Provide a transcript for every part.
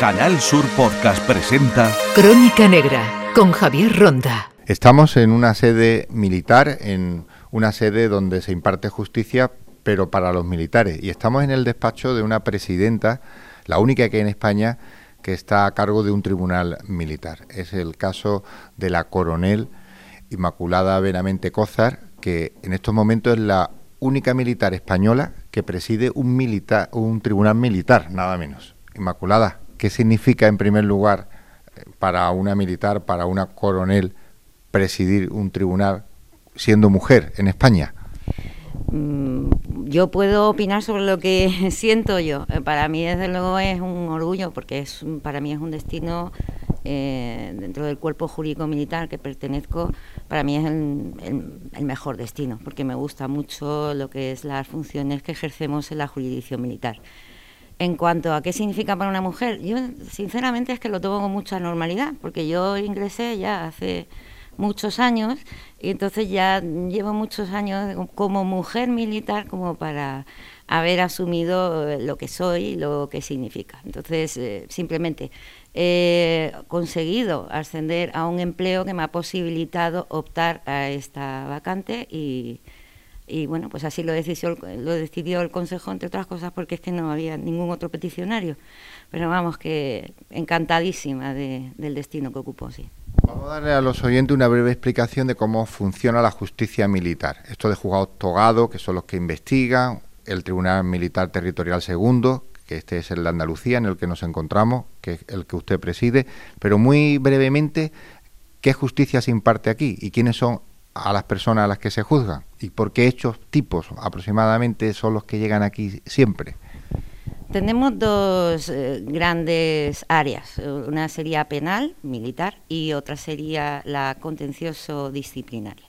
Canal Sur Podcast presenta Crónica Negra con Javier Ronda. Estamos en una sede militar, en una sede donde se imparte justicia, pero para los militares. Y estamos en el despacho de una presidenta, la única que hay en España, que está a cargo de un tribunal militar. Es el caso de la coronel Inmaculada Benamente Cózar, que en estos momentos es la única militar española que preside un, militar, un tribunal militar, nada menos. Inmaculada, ¿qué significa en primer lugar para una militar, para una coronel, presidir un tribunal siendo mujer en España? Mm, yo puedo opinar sobre lo que siento yo. Eh, para mí, desde luego, es un orgullo porque es para mí es un destino eh, dentro del cuerpo jurídico militar que pertenezco. Para mí es el, el, mejor destino porque me gusta mucho lo que es las funciones que ejercemos en la jurisdicción militar. En cuanto a qué significa para una mujer, yo sinceramente es que lo tomo con mucha normalidad, porque yo ingresé ya hace muchos años y entonces ya llevo muchos años como mujer militar como para haber asumido lo que soy y lo que significa. Entonces, eh, simplemente he conseguido ascender a un empleo que me ha posibilitado optar a esta vacante y, y bueno, pues así lo decidió, lo decidió el Consejo, entre otras cosas, porque es no había ningún otro peticionario. Pero vamos, que encantadísima del destino que ocupó, sí. Vamos a darle a los oyentes una breve explicación de cómo funciona la justicia militar. Esto de juzgados togados, que son los que investigan, el Tribunal Militar Territorial Segundo, que este es el de Andalucía, en el que nos encontramos, que es el que usted preside, pero muy brevemente, ¿qué justicia se imparte aquí y quiénes son a las personas a las que se juzgan y por qué hechos tipos aproximadamente son los que llegan aquí siempre. Tenemos dos eh, grandes áreas. Una sería penal, militar, y otra sería la contencioso disciplinaria.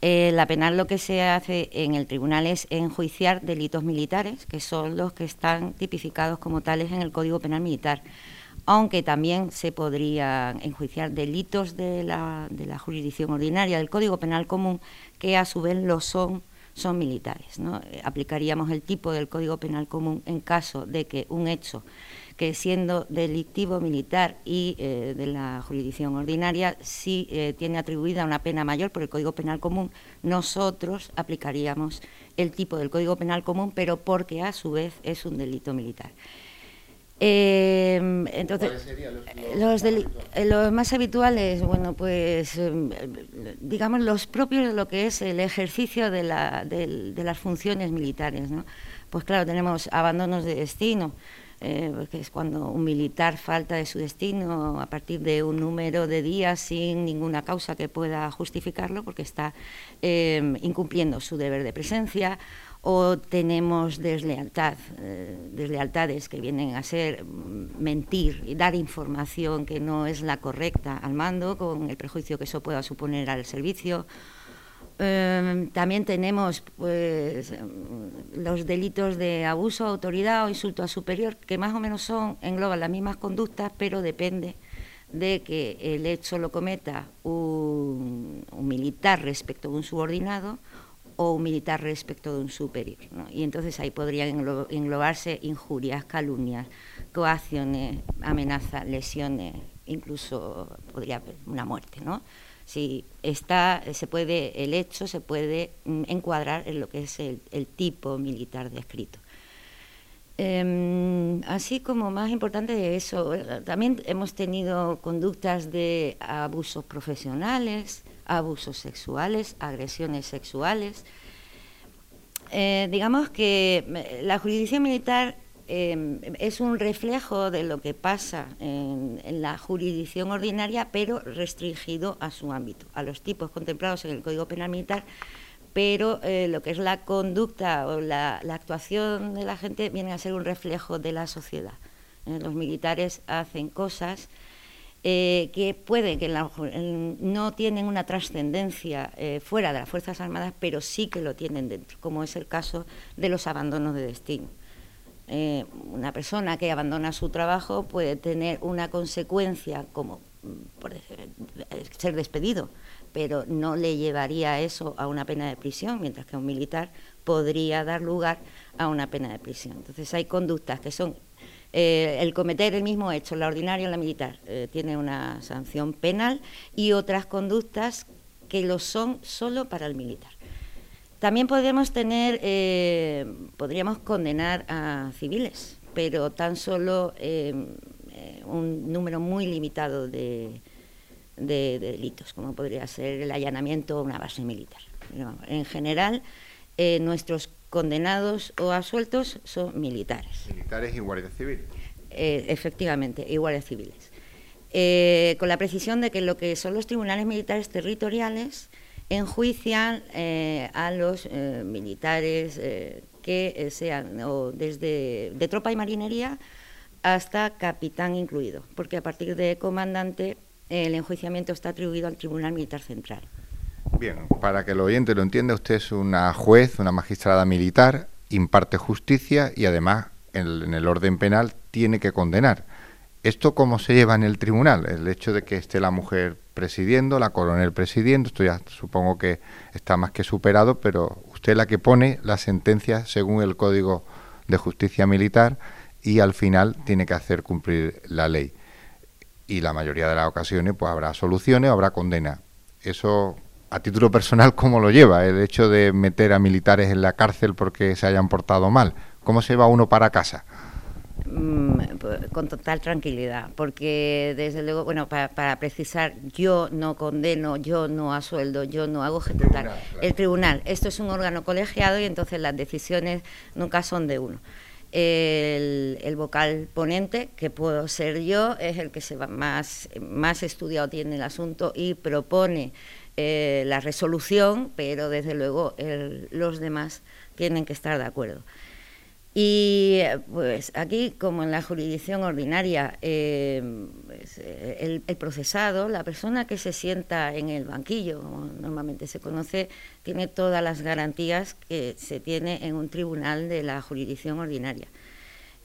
Eh, la penal lo que se hace en el tribunal es enjuiciar delitos militares, que son los que están tipificados como tales en el Código Penal Militar aunque también se podrían enjuiciar delitos de la, de la jurisdicción ordinaria del Código Penal Común, que a su vez lo son son militares. ¿no? Aplicaríamos el tipo del Código Penal Común en caso de que un hecho que siendo delictivo militar y eh, de la jurisdicción ordinaria sí eh, tiene atribuida una pena mayor por el Código Penal Común, nosotros aplicaríamos el tipo del Código Penal Común, pero porque a su vez es un delito militar. Eh, entonces, los, los, más habituales, bueno, pues em, digamos los propios de lo que es el ejercicio de, la, de, las funciones militares, ¿no? Pues claro, tenemos abandonos de destino, eh, que es cuando un militar falta de su destino a partir de un número de días sin ninguna causa que pueda justificarlo, porque está em, incumpliendo su deber de presencia o tenemos deslealtad, eh, deslealtades que vienen a ser mm, mentir y dar información que no es la correcta al mando, con el prejuicio que eso pueda suponer al servicio. Em, también tenemos pues, los delitos de abuso a autoridad o insulto a superior, que más o menos son, engloban las mismas conductas, pero depende de que el hecho lo cometa un, un militar respecto a un subordinado o un militar respecto de un superior. Y entonces ahí podrían englobarse injurias, calumnias, coacciones, amenazas, lesiones, incluso podría haber una muerte. ¿no? Si está, se puede, el hecho se puede mm, encuadrar en lo que es el, tipo militar descrito. Em, así como más importante de eso, también hemos tenido conductas de abusos profesionales, abusos sexuales, agresiones sexuales. Eh, digamos que eh, la jurisdicción militar em, es un reflejo de lo que pasa en, la jurisdicción ordinaria, pero restringido a su ámbito, a los tipos contemplados en el Código Penal Militar, pero eh, lo que es la conducta o la, actuación de la gente viene a ser un reflejo de la sociedad. los militares hacen cosas eh, que puede que no tienen una trascendencia eh, fuera de las Fuerzas Armadas, pero sí que lo tienen dentro, como es el caso de los abandonos de destino. Eh, una persona que abandona su trabajo puede tener una consecuencia como mm, ser despedido, pero no le llevaría eso a una pena de prisión, mientras que un militar podría dar lugar a una pena de prisión. Entonces hay conductas que son eh, el cometer el mismo hecho, la ordinaria o la militar, eh, tiene una sanción penal y otras conductas que lo son solo para el militar. También podríamos tener, eh, podríamos condenar a civiles, pero tan solo un número muy limitado de, delitos, como podría ser el allanamiento a una base militar. en general, nuestros condenados o asueltos son militares. Militares y guardias civiles. Eh, efectivamente, y guardias civiles. Eh, con la precisión de que lo que son los tribunales militares territoriales enjuician eh, a los militares que sean o desde de tropa y marinería hasta capitán incluido, porque a partir de comandante el enjuiciamiento está atribuido al Tribunal Militar Central. Bien, para que el oyente lo entienda, usted es una juez, una magistrada militar, imparte justicia y además en el, orden penal tiene que condenar. ¿Esto cómo se lleva en el tribunal? El hecho de que esté la mujer presidiendo, la coronel presidiendo, esto ya supongo que está más que superado, pero usted es la que pone la sentencia según el Código de Justicia Militar y al final tiene que hacer cumplir la ley. Y la mayoría de las ocasiones pues habrá soluciones habrá condena. Eso a título personal, ¿cómo lo lleva el hecho de meter a militares en la cárcel porque se hayan portado mal? ¿Cómo se va uno para casa? Mm, pues, con total tranquilidad, porque desde luego, bueno, para, precisar, yo no condeno, yo no asueldo, yo no hago ejecutar. El tribunal, esto es un órgano colegiado y entonces las decisiones nunca son de uno. El, el, vocal ponente, que puedo ser yo, es el que se va más, más estudiado tiene el asunto y propone eh, la resolución, pero desde luego los demás tienen que estar de acuerdo. Y pues aquí, como en la jurisdicción ordinaria, eh, pues, el, procesado, la persona que se sienta en el banquillo, como normalmente se conoce, tiene todas las garantías que se tiene en un tribunal de la jurisdicción ordinaria.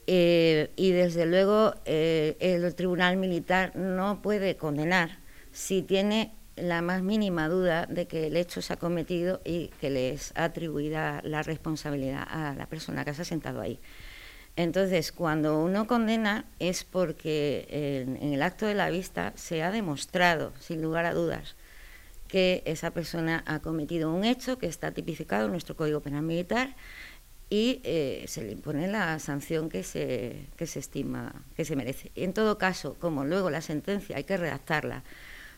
Eh, y desde luego el tribunal militar no puede condenar si tiene la más mínima duda de que el hecho se ha cometido y que le es atribuida la responsabilidad a la persona que se ha sentado ahí. Entonces, cuando uno condena es porque en, el acto de la vista se ha demostrado, sin lugar a dudas, que esa persona ha cometido un hecho que está tipificado en nuestro Código Penal Militar y eh, se le impone la sanción que se, que se estima que se merece. En todo caso, como luego la sentencia hay que redactarla,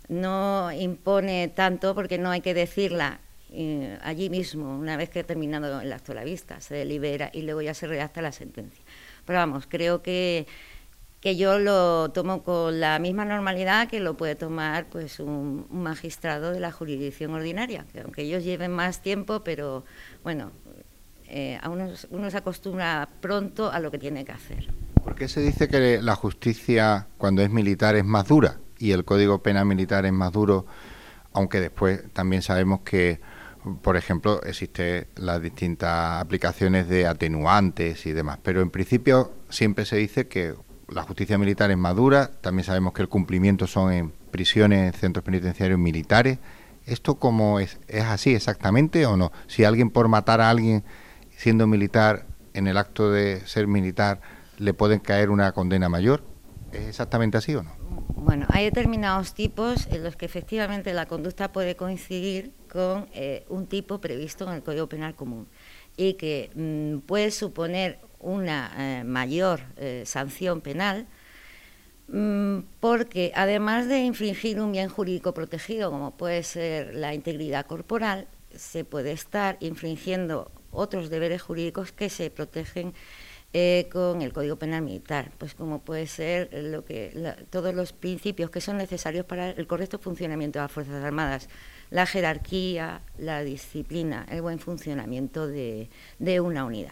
no impone tanto porque no hay que decirla eh, allí mismo, una vez que ha terminado el acto de la vista, se delibera y luego ya se redacta la sentencia. Pero vamos, creo que, que yo lo tomo con la misma normalidad que lo puede tomar pues un, magistrado de la jurisdicción ordinaria, que aunque ellos lleven más tiempo, pero bueno, eh, a uno, uno se acostumbra pronto a lo que tiene que hacer. ¿Por qué se dice que la justicia cuando es militar es más dura? Y el Código Penal Militar es más duro, aunque después también sabemos que, por ejemplo, existen las distintas aplicaciones de atenuantes y demás. Pero en principio siempre se dice que la justicia militar es más dura, también sabemos que el cumplimiento son en prisiones, en centros penitenciarios militares. ¿Esto cómo es? ¿Es así exactamente o no? Si alguien por matar a alguien siendo militar, en el acto de ser militar, le pueden caer una condena mayor. ¿Es exactamente así o no? Bueno, hay determinados tipos en los que efectivamente la conducta puede coincidir con eh, un tipo previsto en el Código Penal Común y que mm, puede suponer una eh, mayor eh, sanción penal mm, porque además de infringir un bien jurídico protegido como puede ser la integridad corporal, se puede estar infringiendo otros deberes jurídicos que se protegen eh, con el Código Penal Militar, pues como puede ser lo que todos los principios que son necesarios para el correcto funcionamiento de las Fuerzas Armadas, la jerarquía, la disciplina, el buen funcionamiento de, una unidad.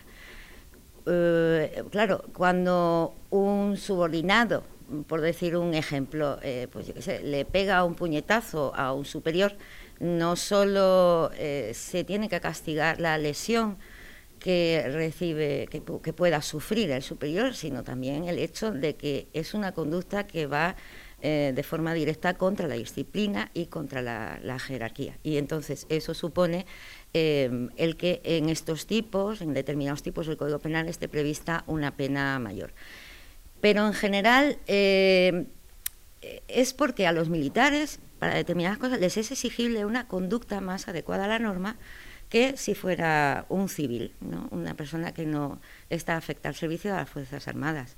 Eh, claro, cuando un subordinado, por decir un ejemplo, eh, pues le pega un puñetazo a un superior, no solo se tiene que castigar la lesión, que recibe, que, pueda sufrir el superior, sino también el hecho de que es una conducta que va eh, de forma directa contra la disciplina y contra la, jerarquía. Y entonces eso supone eh, el que en estos tipos, en determinados tipos del Código Penal, esté prevista una pena mayor. Pero en general eh, es porque a los militares, para determinadas cosas, les es exigible una conducta más adecuada a la norma que si fuera un civil, ¿no? una persona que no está afecta al servicio de las Fuerzas Armadas.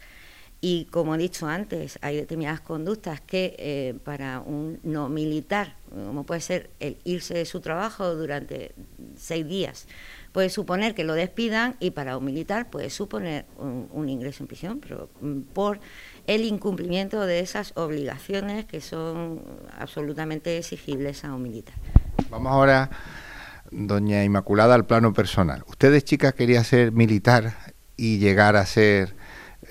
Y como he dicho antes, hay determinadas conductas que eh, para un no militar, como puede ser el irse de su trabajo durante seis días, puede suponer que lo despidan y para un militar puede suponer un, ingreso en prisión, pero mm, por el incumplimiento de esas obligaciones que son absolutamente exigibles a un militar. Vamos ahora, doña Inmaculada, al plano personal. Usted de chica quería ser militar y llegar a ser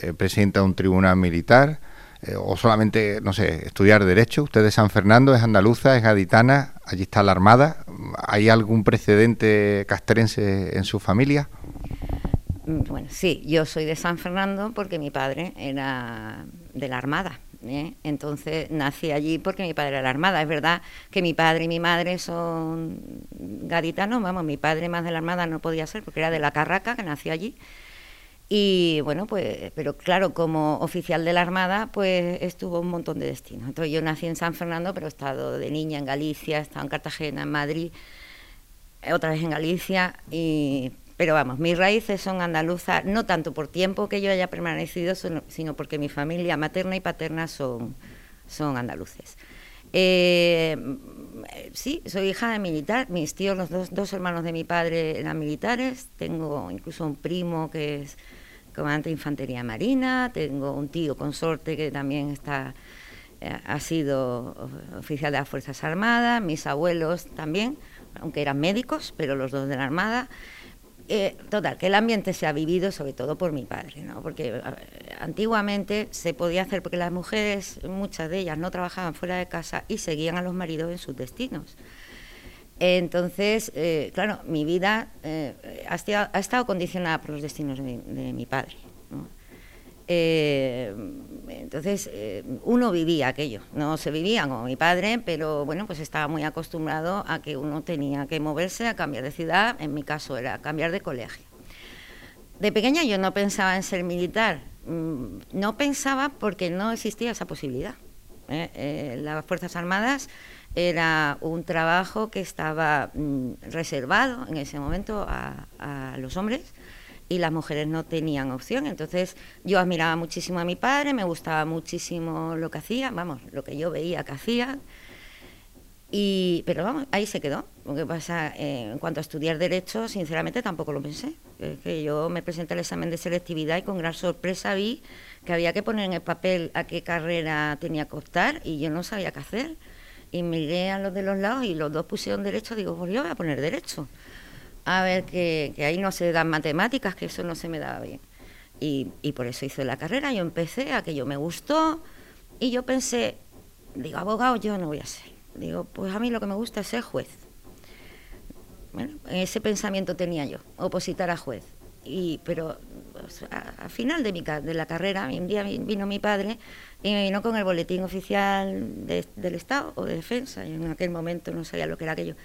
eh, presidenta de un tribunal militar eh, o solamente, no sé, estudiar Derecho. Usted de San Fernando, es andaluza, es gaditana, allí está la Armada. ¿Hay algún precedente castrense en su familia? Mm, bueno, sí, yo soy de San Fernando porque mi padre era de la Armada. ¿Eh? Entonces nací allí porque mi padre era la Armada. Es verdad que mi padre y mi madre son gaditanos, vamos, mi padre más de la Armada no podía ser porque era de la Carraca, que nació allí. Y bueno, pues, pero claro, como oficial de la Armada, pues estuvo un montón de destinos. Entonces yo nací en San Fernando, pero he estado de niña en Galicia, he estado en Cartagena, en Madrid, otra vez en Galicia, y, pero vamos, mis raíces son andaluzas, no tanto por tiempo que yo haya permanecido, sino porque mi familia materna y paterna son, son andaluces. Eh, sí, soy hija de militar. Mis tíos, los dos, dos, hermanos de mi padre eran militares. Tengo incluso un primo que es comandante de infantería marina. Tengo un tío consorte que también está eh, ha sido oficial de las Fuerzas Armadas. Mis abuelos también, aunque eran médicos, pero los dos de la Armada. Eh, total, que el ambiente se ha vivido sobre todo por mi padre, ¿no? porque antiguamente se podía hacer, porque las mujeres, muchas de ellas no trabajaban fuera de casa y seguían a los maridos en sus destinos. Entonces, eh, claro, mi vida eh, ha, estado, condicionada por los destinos de mi, padre. Eh, entonces, eh, uno vivía aquello, no se vivía como mi padre, pero bueno, pues estaba muy acostumbrado a que uno tenía que moverse, a cambiar de ciudad, en mi caso era cambiar de colegio. De pequeña yo no pensaba en ser militar, mm, no pensaba porque no existía esa posibilidad. ¿eh? las Fuerzas Armadas era un trabajo que estaba mm, reservado en ese momento a los hombres y las mujeres no tenían opción. Entonces yo admiraba muchísimo a mi padre, me gustaba muchísimo lo que hacía, vamos, lo que yo veía que hacía. Y, pero vamos, ahí se quedó. Lo que pasa, eh, en cuanto a estudiar Derecho, sinceramente tampoco lo pensé. Es que yo me presenté al examen de selectividad y con gran sorpresa vi que había que poner en el papel a qué carrera tenía que optar y yo no sabía qué hacer. Y miré a los de los lados y los dos pusieron Derecho, digo, pues yo voy a poner Derecho a ver que, ahí no se dan matemáticas, que eso no se me daba bien. Y, por eso hice la carrera, yo empecé, aquello me gustó y yo pensé, digo, abogado yo no voy a ser. Digo, pues a mí lo que me gusta es ser juez. Bueno, ese pensamiento tenía yo, opositar a juez. Y, pero al final de, mi, de la carrera, un día vino mi padre y me vino con el boletín oficial del Estado o de Defensa. y en aquel momento no sabía lo que era aquello.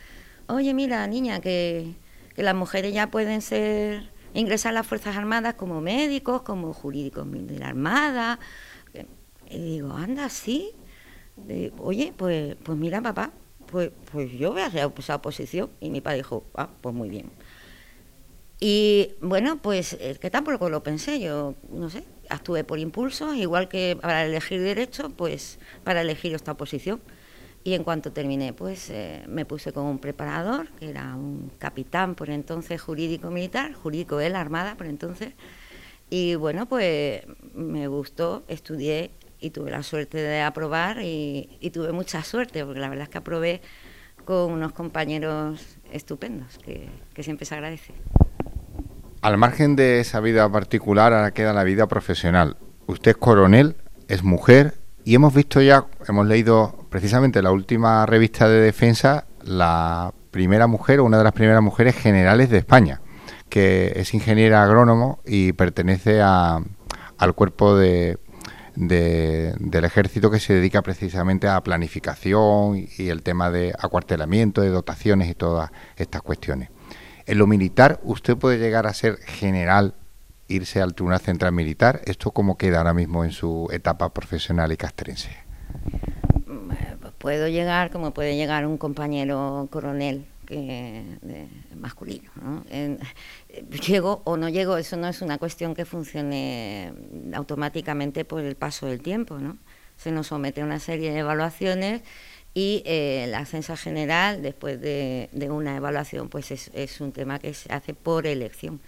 Oye, mira, niña, que que las mujeres ya pueden ser ingresar a las Fuerzas Armadas como médicos, como jurídicos de la Armada. Y digo, anda, sí. Oye, pues, pues mira, papá, pues, pues yo voy a hacer esa oposición. Y mi padre dijo, ah, pues muy bien. Y bueno, pues es que tampoco lo pensé, yo no sé, actué por impulso, igual que para elegir derecho, pues para elegir esta oposición. Y en cuanto terminé, pues eh, me puse con un preparador, que era un capitán por entonces jurídico militar, jurídico de la Armada por entonces. Y bueno, pues me gustó, estudié y tuve la suerte de aprobar y, tuve mucha suerte, porque la verdad es que aprobé con unos compañeros estupendos, que, que siempre se agradece. Al margen de esa vida particular, ahora queda la vida profesional. Usted es coronel, es mujer y hemos visto ya, hemos leído precisamente la última revista de defensa, la primera mujer una de las primeras mujeres generales de España, que es ingeniera agrónomo y pertenece a, al cuerpo de, del ejército que se dedica precisamente a planificación y el tema de acuartelamiento, de dotaciones y todas estas cuestiones. En lo militar, usted puede llegar a ser general irse al Tribunal Central Militar. ¿Esto cómo queda ahora mismo en su etapa profesional y castrense? Puedo llegar como puede llegar un compañero coronel que, masculino. llego o no llego, eso no es una cuestión que funcione automáticamente por el paso del tiempo. ¿no? Se nos somete a una serie de evaluaciones y eh, la ascensa general, después de, una evaluación, pues es, un tema que se hace por elección.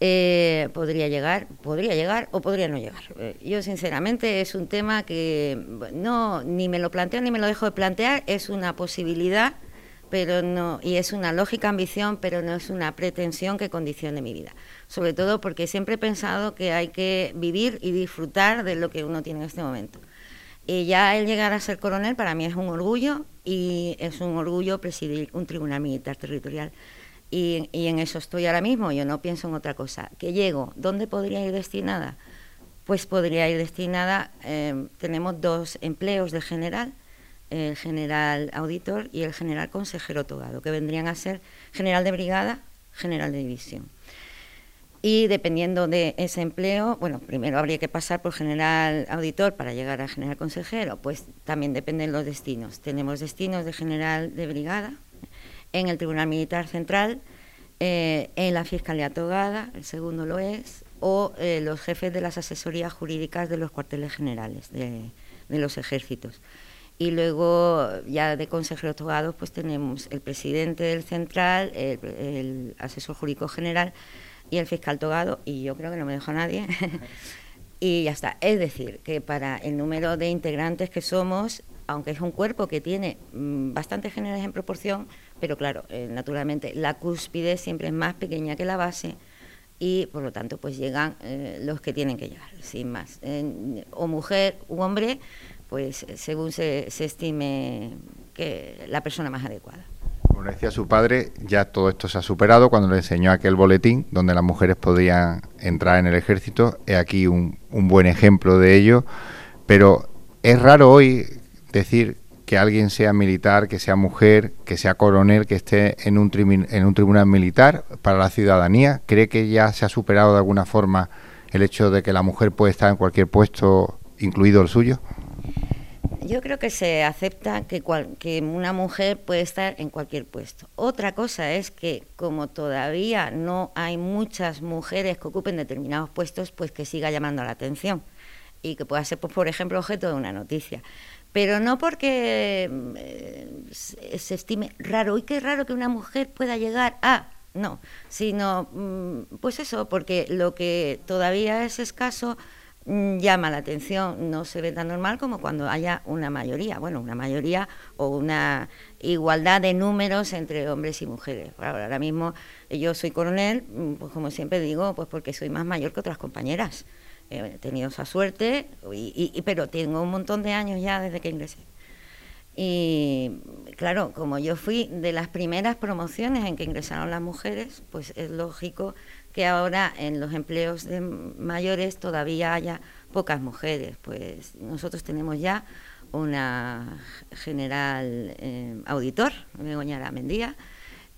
Eh, podría llegar, podría llegar o podría no llegar. Eh, yo sinceramente es un tema que no ni me lo planteo ni me lo dejo de plantear, es una posibilidad, pero no y es una lógica ambición, pero no es una pretensión que condicione mi vida. Sobre todo porque siempre he pensado que hay que vivir y disfrutar de lo que uno tiene en este momento. Y ya el llegar a ser coronel para mí es un orgullo y es un orgullo presidir un tribunal militar territorial. Y, en eso estoy ahora mismo, yo no pienso en otra cosa. ¿Qué llego? ¿Dónde podría ir destinada? Pues podría ir destinada, em, tenemos dos empleos de general, el general auditor y el general consejero togado, que vendrían a ser general de brigada, general de división. Y dependiendo de ese empleo, bueno, primero habría que pasar por general auditor para llegar a general consejero, pues también dependen los destinos. Tenemos destinos de general de brigada en el Tribunal Militar Central, eh, en la Fiscalía Togada, el segundo lo es, o eh, los jefes de las asesorías jurídicas de los cuarteles generales de, los ejércitos. Y luego, ya de consejeros togados, pues tenemos el presidente del central, el asesor jurídico general, y el fiscal togado, y yo creo que no me dejó nadie. y ya está. Es decir, que para el número de integrantes que somos, aunque es un cuerpo que tiene mm, bastantes generales en proporción, pero claro, eh, naturalmente la cúspide siempre es más pequeña que la base y por lo tanto pues llegan eh, los que tienen que llegar, sin más. o mujer u hombre, pues según se estime que la persona más adecuada. Como decía su padre, ya todo esto se ha superado cuando le enseñó aquel boletín donde las mujeres podían entrar en el ejército. Es aquí un, buen ejemplo de ello. Pero es raro hoy decir que alguien sea militar, que sea mujer, que sea coronel, que esté en un, en un tribunal militar para la ciudadanía. ¿Cree que ya se ha superado de alguna forma el hecho de que la mujer puede estar en cualquier puesto, incluido el suyo? Yo creo que se acepta que, que una mujer puede estar en cualquier puesto. Otra cosa es que como todavía no hay muchas mujeres que ocupen determinados puestos, pues que siga llamando la atención y que pueda ser, pues, por ejemplo, objeto de una noticia. Pero no porque eh, se estime raro, y qué raro que una mujer pueda llegar a, no, sino, mm, pues eso, porque lo que todavía es escaso Mm, llama la atención, no se ve tan normal como cuando haya una mayoría, bueno, una mayoría o una igualdad de números entre hombres y mujeres. Ahora mismo eh, yo soy coronel, mm, pues como siempre digo, pues porque soy más mayor que otras compañeras. He tenido esa suerte, y, pero tengo un montón de años ya desde que ingresé. Y claro, como yo fui de las primeras promociones en que ingresaron las mujeres, pues es lógico que ahora en los empleos de mayores todavía haya pocas mujeres. Pues nosotros tenemos ya una general eh, auditor, Begoña Mendía,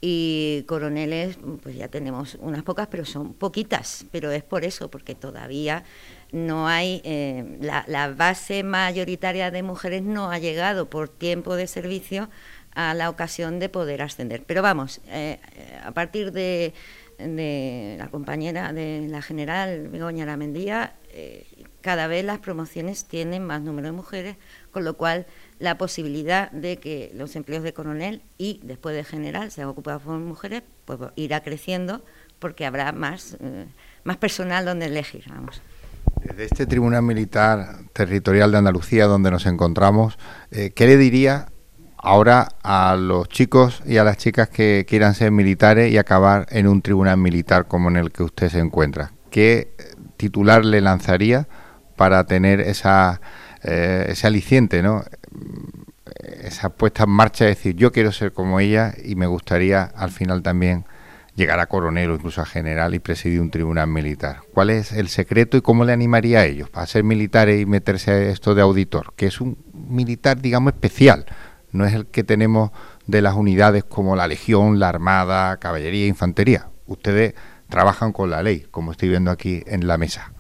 y coroneles, pues ya tenemos unas pocas, pero son poquitas, pero es por eso, porque todavía no hay, eh, la, base mayoritaria de mujeres no ha llegado por tiempo de servicio a la ocasión de poder ascender. Pero vamos, eh, a partir de de la compañera de la general Begoña Lamendía, eh, cada vez las promociones tienen más número de mujeres, con lo cual la posibilidad de que los empleos de coronel y después de general sean ocupados por mujeres, pues irá creciendo porque habrá más, eh, más personal donde elegir. Vamos. Desde este Tribunal Militar Territorial de Andalucía, donde nos encontramos, eh, ¿qué le diría ahora a los chicos y a las chicas que quieran ser militares y acabar en un tribunal militar como en el que usted se encuentra? ¿Qué titular le lanzaría para tener esa, eh, ese aliciente, ¿no? esa puesta en marcha de decir yo quiero ser como ella y me gustaría al final también llegar a coronel o incluso a general y presidir un tribunal militar. ¿Cuál es el secreto y cómo le animaría a ellos para ser militares y meterse a esto de auditor? Que es un militar, digamos, especial no es el que tenemos de las unidades como la Legión, la Armada, Caballería, Infantería. Ustedes trabajan con la ley, como estoy viendo aquí en la mesa.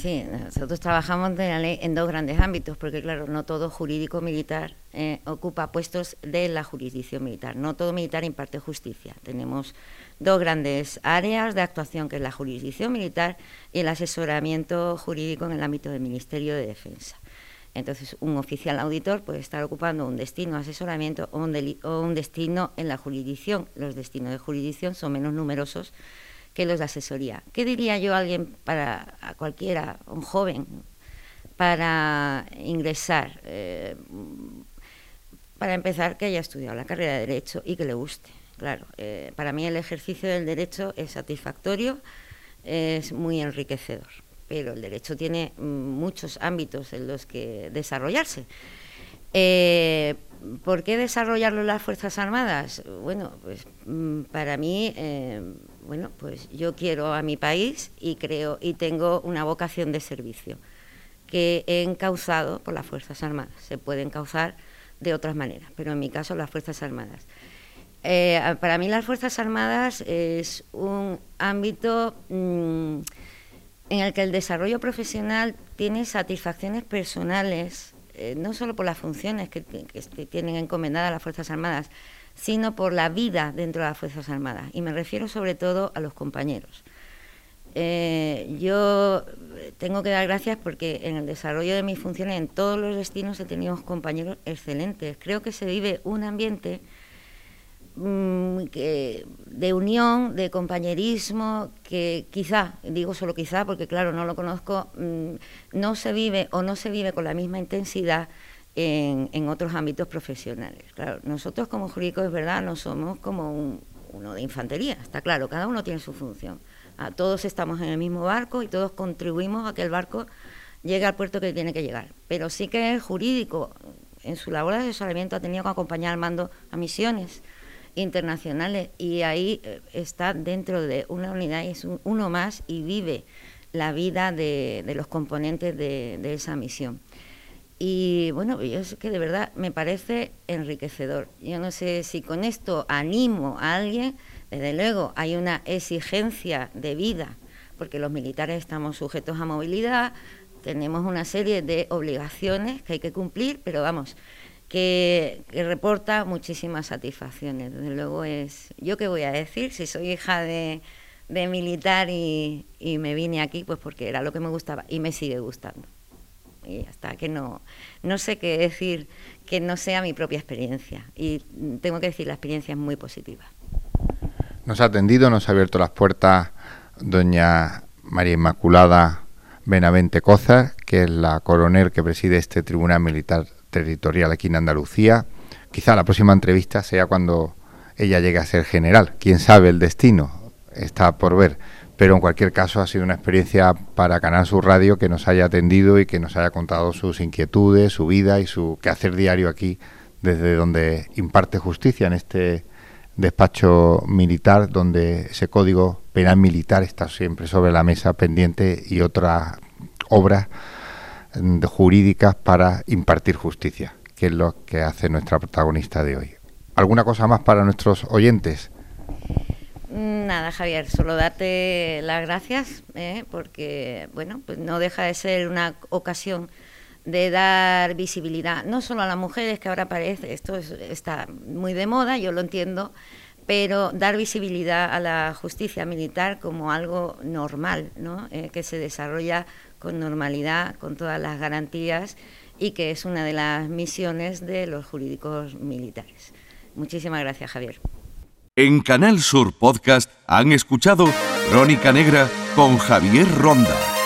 Sí, nosotros trabajamos de la ley en dos grandes ámbitos, porque claro, no todo jurídico militar eh, ocupa puestos de la jurisdicción militar, no todo militar imparte justicia. Tenemos dos grandes áreas de actuación, que es la jurisdicción militar y el asesoramiento jurídico en el ámbito del Ministerio de Defensa. Entonces, un oficial auditor puede estar ocupando un destino de asesoramiento o un, destino en la jurisdicción. Los destinos de jurisdicción son menos numerosos que los de asesoría. ¿Qué diría yo a alguien, para a cualquiera, un joven, para ingresar? Eh, para empezar, que haya estudiado la carrera de Derecho y que le guste. Claro, eh, para mí el ejercicio del derecho es satisfactorio, es muy enriquecedor pero el derecho tiene mm, muchos ámbitos en los que desarrollarse. Eh, ¿Por qué desarrollarlo las Fuerzas Armadas? Bueno, pues mm, para mí, bueno, pues yo quiero a mi país y creo y tengo una vocación de servicio que he encauzado por las Fuerzas Armadas. Se puede encauzar de otras maneras, pero en mi caso las Fuerzas Armadas. Eh, para mí las Fuerzas Armadas es un ámbito mm, en el que el desarrollo profesional tiene satisfacciones personales, eh, no solo por las funciones que, tienen encomendadas las Fuerzas Armadas, sino por la vida dentro de las Fuerzas Armadas. Y me refiero sobre todo a los compañeros. Eh, yo tengo que dar gracias porque en el desarrollo de mis funciones, en todos los destinos, he tenido compañeros excelentes. Creo que se vive un ambiente Mm, de unión, de compañerismo, que quizá, digo solo quizá, porque claro, no lo conozco, mm, no se vive o no se vive con la misma intensidad en, otros ámbitos profesionales. Claro, nosotros como jurídicos es verdad, no somos como uno de infantería, está claro, cada uno tiene su función. Ah, todos estamos en el mismo barco y todos contribuimos a que el barco llegue al puerto que tiene que llegar. Pero sí que el jurídico, en su labor de asesoramiento, ha tenido que acompañar al mando a misiones internacionales y ahí eh, está dentro de una unidad y es uno más y vive la vida de, los componentes de, esa misión. Y bueno, es que de verdad me parece enriquecedor. Yo no sé si con esto animo a alguien, desde luego hay una exigencia de vida, porque los militares estamos sujetos a movilidad, tenemos una serie de obligaciones que hay que cumplir, pero vamos, que, reporta muchísimas satisfacciones. Desde luego es, yo qué voy a decir, si soy hija de, militar y, me vine aquí, pues porque era lo que me gustaba y me sigue gustando. Y hasta que no, no sé qué decir que no sea mi propia experiencia. Y tengo que decir, la experiencia es muy positiva. Nos ha atendido, nos ha abierto las puertas doña María Inmaculada Benavente Cozar, que es la coronel que preside este Tribunal Militar territorial aquí en Andalucía. Quizá la próxima entrevista sea cuando ella llegue a ser general. Quién sabe el destino, está por ver. Pero en cualquier caso ha sido una experiencia para Canal Sur Radio que nos haya atendido y que nos haya contado sus inquietudes, su vida y su quehacer diario aquí desde donde imparte justicia en este despacho militar donde ese código penal militar está siempre sobre la mesa pendiente y otras obras jurídicas para impartir justicia, que es lo que hace nuestra protagonista de hoy. ¿Alguna cosa más para nuestros oyentes? Nada, Javier, solo darte las gracias, ¿eh? porque bueno, pues no deja de ser una ocasión de dar visibilidad, no solo a las mujeres, que ahora parece, esto está muy de moda, yo lo entiendo, pero dar visibilidad a la justicia militar como algo normal, ¿no? Eh, que se desarrolla con normalidad, con todas las garantías y que es una de las misiones de los jurídicos militares. Muchísimas gracias, Javier. En Canal Sur Podcast han escuchado Crónica Negra con Javier Ronda.